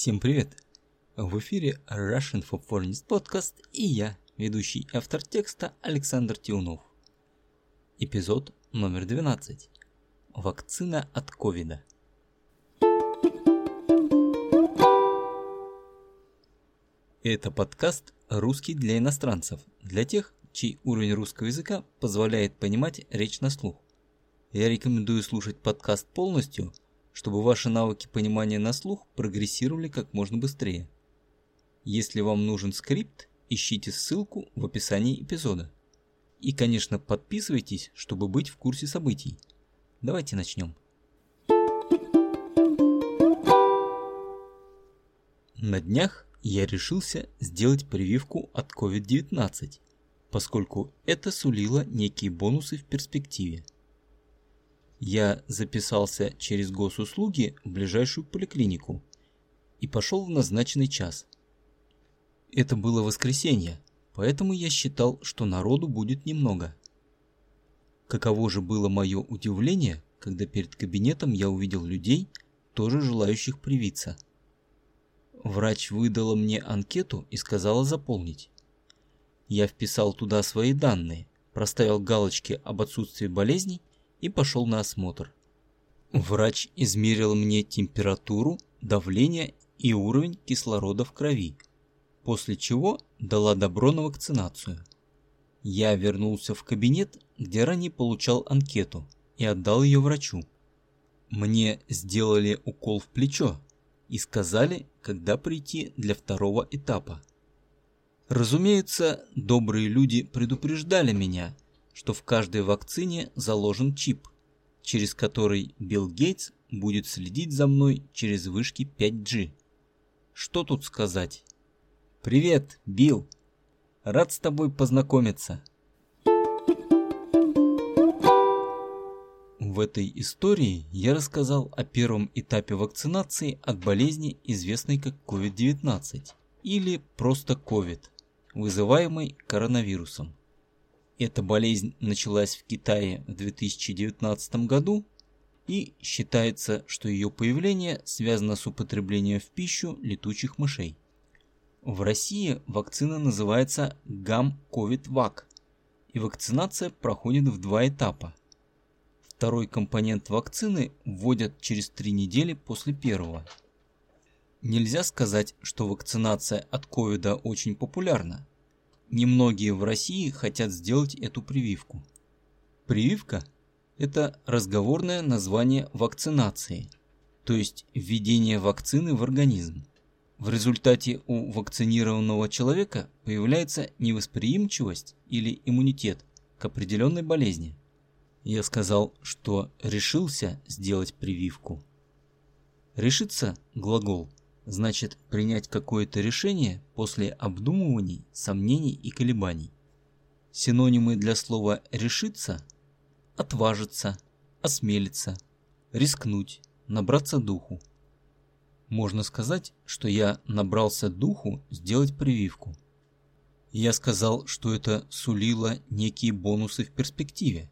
Всем привет! В эфире Russian for Foreigners Podcast и я, ведущий автор текста Александр Тиунов. Эпизод номер 12. Вакцина от ковида. Это подкаст «Русский для иностранцев», для тех, чей уровень русского языка позволяет понимать речь на слух. Я рекомендую слушать подкаст полностью – чтобы ваши навыки понимания на слух прогрессировали как можно быстрее. Если вам нужен скрипт, ищите ссылку в описании эпизода. И, конечно, подписывайтесь, чтобы быть в курсе событий. Давайте начнем. На днях я решился сделать прививку от COVID-19, поскольку это сулило некие бонусы в перспективе. Я записался через госуслуги в ближайшую поликлинику и пошел в назначенный час. Это было воскресенье, поэтому я считал, что народу будет немного. Каково же было мое удивление, когда перед кабинетом я увидел людей, тоже желающих привиться. Врач выдала мне анкету и сказала заполнить. Я вписал туда свои данные, проставил галочки об отсутствии болезней и пошел на осмотр. Врач измерил мне температуру, давление и уровень кислорода в крови, после чего дала добро на вакцинацию. Я вернулся в кабинет, где ранее получал анкету, и отдал ее врачу. Мне сделали укол в плечо и сказали, когда прийти для второго этапа. Разумеется, добрые люди предупреждали меня – что в каждой вакцине заложен чип, через который Билл Гейтс будет следить за мной через вышки 5G. Что тут сказать? Привет, Билл. Рад с тобой познакомиться. В этой истории я рассказал о первом этапе вакцинации от болезни, известной как COVID-19 или просто COVID, вызываемой коронавирусом. Эта болезнь началась в Китае в 2019 году и считается, что ее появление связано с употреблением в пищу летучих мышей. В России вакцина называется ГАМ-КОВИД-ВАК, и вакцинация проходит в два этапа. Второй компонент вакцины вводят через три недели после первого. Нельзя сказать, что вакцинация от ковида очень популярна. Немногие в России хотят сделать эту прививку. Прививка – это разговорное название вакцинации, то есть введение вакцины в организм. В результате у вакцинированного человека появляется невосприимчивость или иммунитет к определенной болезни. Я сказал, что решился сделать прививку. Решиться – глагол – значит принять какое-то решение после обдумываний, сомнений и колебаний. Синонимы для слова «решиться» – отважиться, осмелиться, рискнуть, набраться духу. Можно сказать, что я набрался духу сделать прививку. Я сказал, что это сулило некие бонусы в перспективе.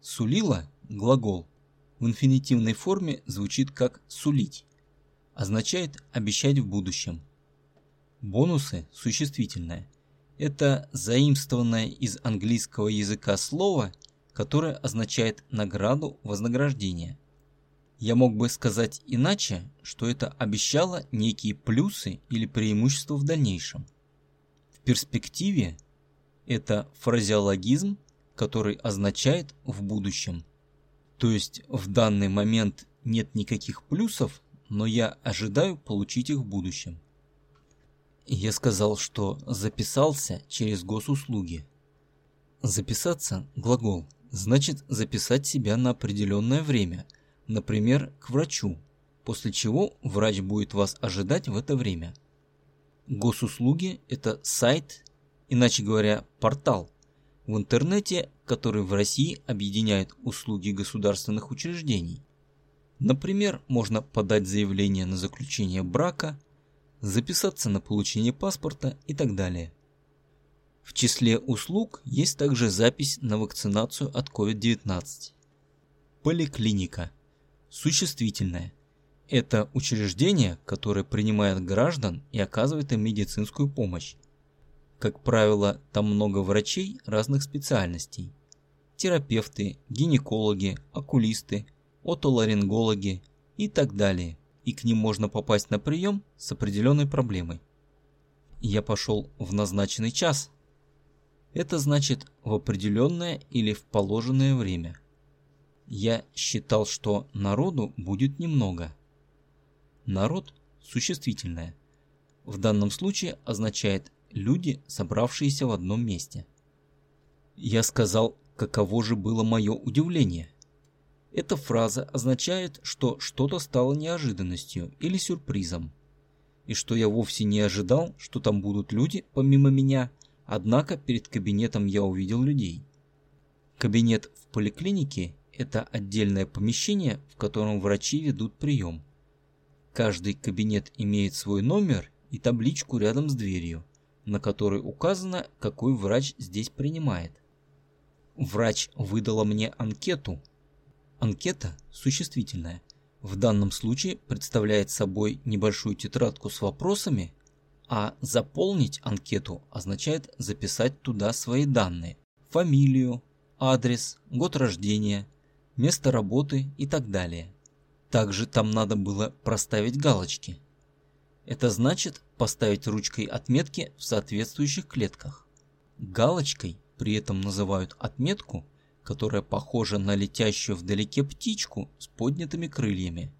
Сулило – глагол. В инфинитивной форме звучит как «сулить» означает обещать в будущем. Бонусы существительное. Это заимствованное из английского языка слово, которое означает награду, вознаграждение. Я мог бы сказать иначе, что это обещало некие плюсы или преимущества в дальнейшем. В перспективе это фразеологизм, который означает в будущем. То есть в данный момент нет никаких плюсов, но я ожидаю получить их в будущем. Я сказал, что записался через госуслуги. Записаться – глагол, значит записать себя на определенное время, например, к врачу, после чего врач будет вас ожидать в это время. Госуслуги – это сайт, иначе говоря, портал, в интернете, который в России объединяет услуги государственных учреждений. Например, можно подать заявление на заключение брака, записаться на получение паспорта и так далее. В числе услуг есть также запись на вакцинацию от COVID-19. Поликлиника. Существительное. Это учреждение, которое принимает граждан и оказывает им медицинскую помощь. Как правило, там много врачей разных специальностей. Терапевты, гинекологи, окулисты, отоларингологи и так далее. И к ним можно попасть на прием с определенной проблемой. Я пошел в назначенный час. Это значит в определенное или в положенное время. Я считал, что народу будет немного – Народ – существительное. В данном случае означает «люди, собравшиеся в одном месте». Я сказал, каково же было мое удивление. Эта фраза означает, что что-то стало неожиданностью или сюрпризом. И что я вовсе не ожидал, что там будут люди помимо меня, однако перед кабинетом я увидел людей. Кабинет в поликлинике – это отдельное помещение, в котором врачи ведут прием. Каждый кабинет имеет свой номер и табличку рядом с дверью, на которой указано, какой врач здесь принимает. Врач выдала мне анкету. Анкета существительная. В данном случае представляет собой небольшую тетрадку с вопросами, а заполнить анкету означает записать туда свои данные. Фамилию, адрес, год рождения, место работы и так далее. Также там надо было проставить галочки. Это значит поставить ручкой отметки в соответствующих клетках. Галочкой при этом называют отметку, которая похожа на летящую вдалеке птичку с поднятыми крыльями.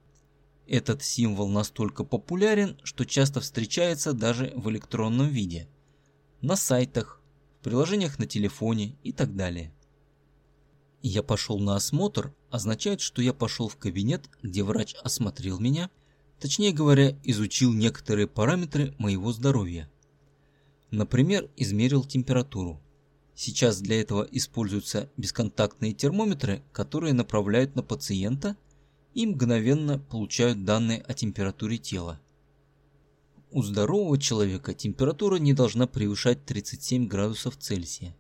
Этот символ настолько популярен, что часто встречается даже в электронном виде. На сайтах, в приложениях на телефоне и так далее. Я пошел на осмотр означает, что я пошел в кабинет, где врач осмотрел меня, точнее говоря, изучил некоторые параметры моего здоровья. Например, измерил температуру. Сейчас для этого используются бесконтактные термометры, которые направляют на пациента и мгновенно получают данные о температуре тела. У здорового человека температура не должна превышать 37 градусов Цельсия.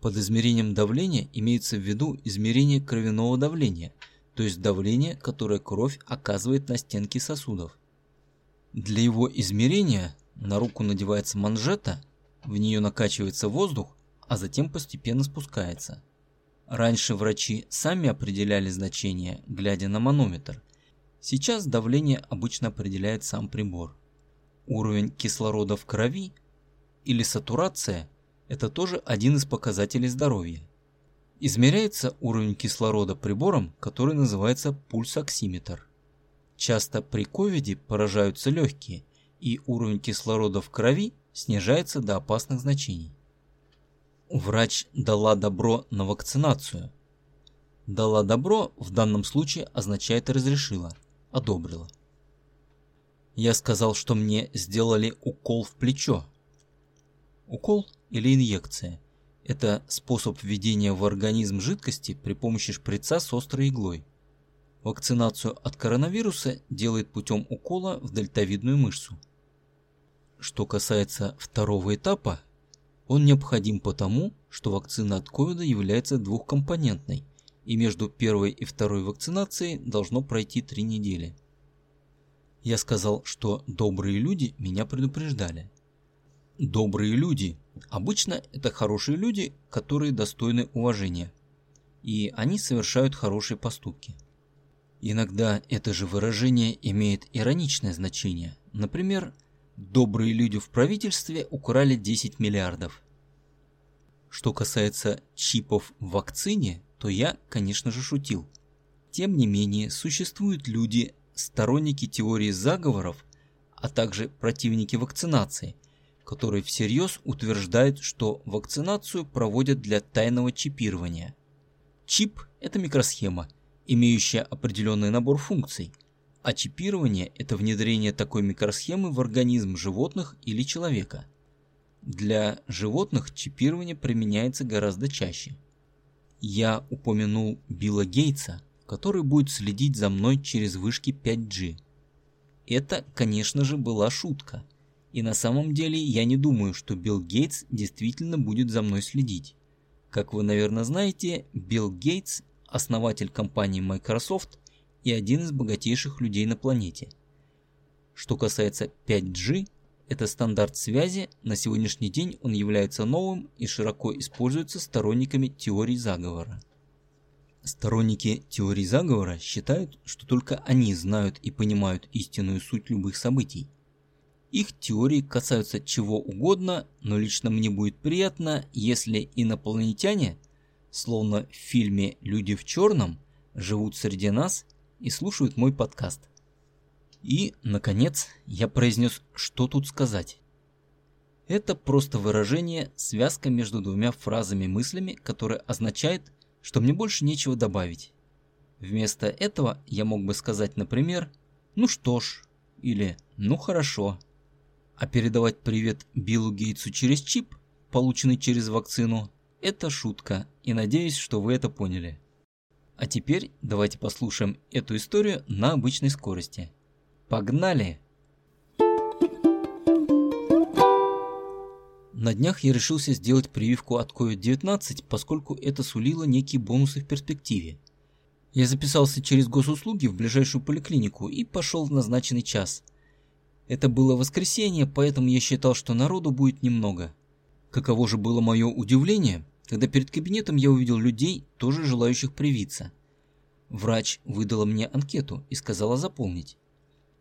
Под измерением давления имеется в виду измерение кровяного давления, то есть давление, которое кровь оказывает на стенки сосудов. Для его измерения на руку надевается манжета, в нее накачивается воздух, а затем постепенно спускается. Раньше врачи сами определяли значение, глядя на манометр. Сейчас давление обычно определяет сам прибор. Уровень кислорода в крови или сатурация это тоже один из показателей здоровья. Измеряется уровень кислорода прибором, который называется пульсоксиметр. Часто при ковиде поражаются легкие, и уровень кислорода в крови снижается до опасных значений. Врач дала добро на вакцинацию. Дала добро в данном случае означает разрешила, одобрила. Я сказал, что мне сделали укол в плечо. Укол или инъекция. Это способ введения в организм жидкости при помощи шприца с острой иглой. Вакцинацию от коронавируса делает путем укола в дельтовидную мышцу. Что касается второго этапа, он необходим потому, что вакцина от ковида является двухкомпонентной, и между первой и второй вакцинацией должно пройти три недели. Я сказал, что добрые люди меня предупреждали. Добрые люди Обычно это хорошие люди, которые достойны уважения. И они совершают хорошие поступки. Иногда это же выражение имеет ироничное значение. Например, добрые люди в правительстве украли 10 миллиардов. Что касается чипов в вакцине, то я, конечно же, шутил. Тем не менее, существуют люди, сторонники теории заговоров, а также противники вакцинации, который всерьез утверждает, что вакцинацию проводят для тайного чипирования. Чип – это микросхема, имеющая определенный набор функций, а чипирование – это внедрение такой микросхемы в организм животных или человека. Для животных чипирование применяется гораздо чаще. Я упомянул Билла Гейтса, который будет следить за мной через вышки 5G. Это, конечно же, была шутка – и на самом деле я не думаю, что Билл Гейтс действительно будет за мной следить. Как вы, наверное, знаете, Билл Гейтс, основатель компании Microsoft и один из богатейших людей на планете. Что касается 5G, это стандарт связи, на сегодняшний день он является новым и широко используется сторонниками теории заговора. Сторонники теории заговора считают, что только они знают и понимают истинную суть любых событий. Их теории касаются чего угодно, но лично мне будет приятно, если инопланетяне, словно в фильме «Люди в черном», живут среди нас и слушают мой подкаст. И, наконец, я произнес, что тут сказать. Это просто выражение, связка между двумя фразами-мыслями, которая означает, что мне больше нечего добавить. Вместо этого я мог бы сказать, например, «ну что ж» или «ну хорошо». А передавать привет Биллу Гейтсу через чип, полученный через вакцину, это шутка, и надеюсь, что вы это поняли. А теперь давайте послушаем эту историю на обычной скорости. Погнали! На днях я решился сделать прививку от COVID-19, поскольку это сулило некие бонусы в перспективе. Я записался через госуслуги в ближайшую поликлинику и пошел в назначенный час. Это было воскресенье, поэтому я считал, что народу будет немного. Каково же было мое удивление, когда перед кабинетом я увидел людей, тоже желающих привиться. Врач выдала мне анкету и сказала заполнить.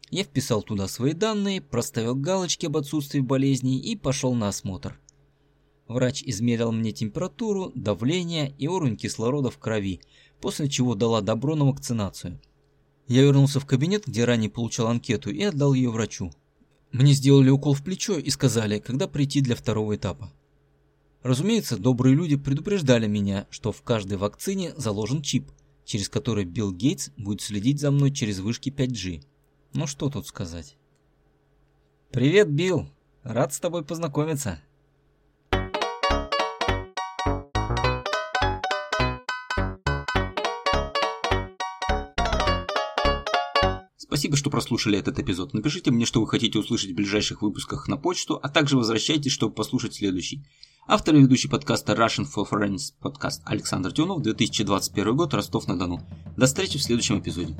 Я вписал туда свои данные, проставил галочки об отсутствии болезней и пошел на осмотр. Врач измерил мне температуру, давление и уровень кислорода в крови, после чего дала добро на вакцинацию. Я вернулся в кабинет, где ранее получал анкету, и отдал ее врачу. Мне сделали укол в плечо и сказали, когда прийти для второго этапа. Разумеется, добрые люди предупреждали меня, что в каждой вакцине заложен чип, через который Билл Гейтс будет следить за мной через вышки 5G. Ну что тут сказать. Привет, Билл. Рад с тобой познакомиться. Спасибо, что прослушали этот эпизод. Напишите мне, что вы хотите услышать в ближайших выпусках на почту, а также возвращайтесь, чтобы послушать следующий. Автор и ведущий подкаста Russian for Friends подкаст Александр Тюнов, 2021 год, Ростов-на-Дону. До встречи в следующем эпизоде.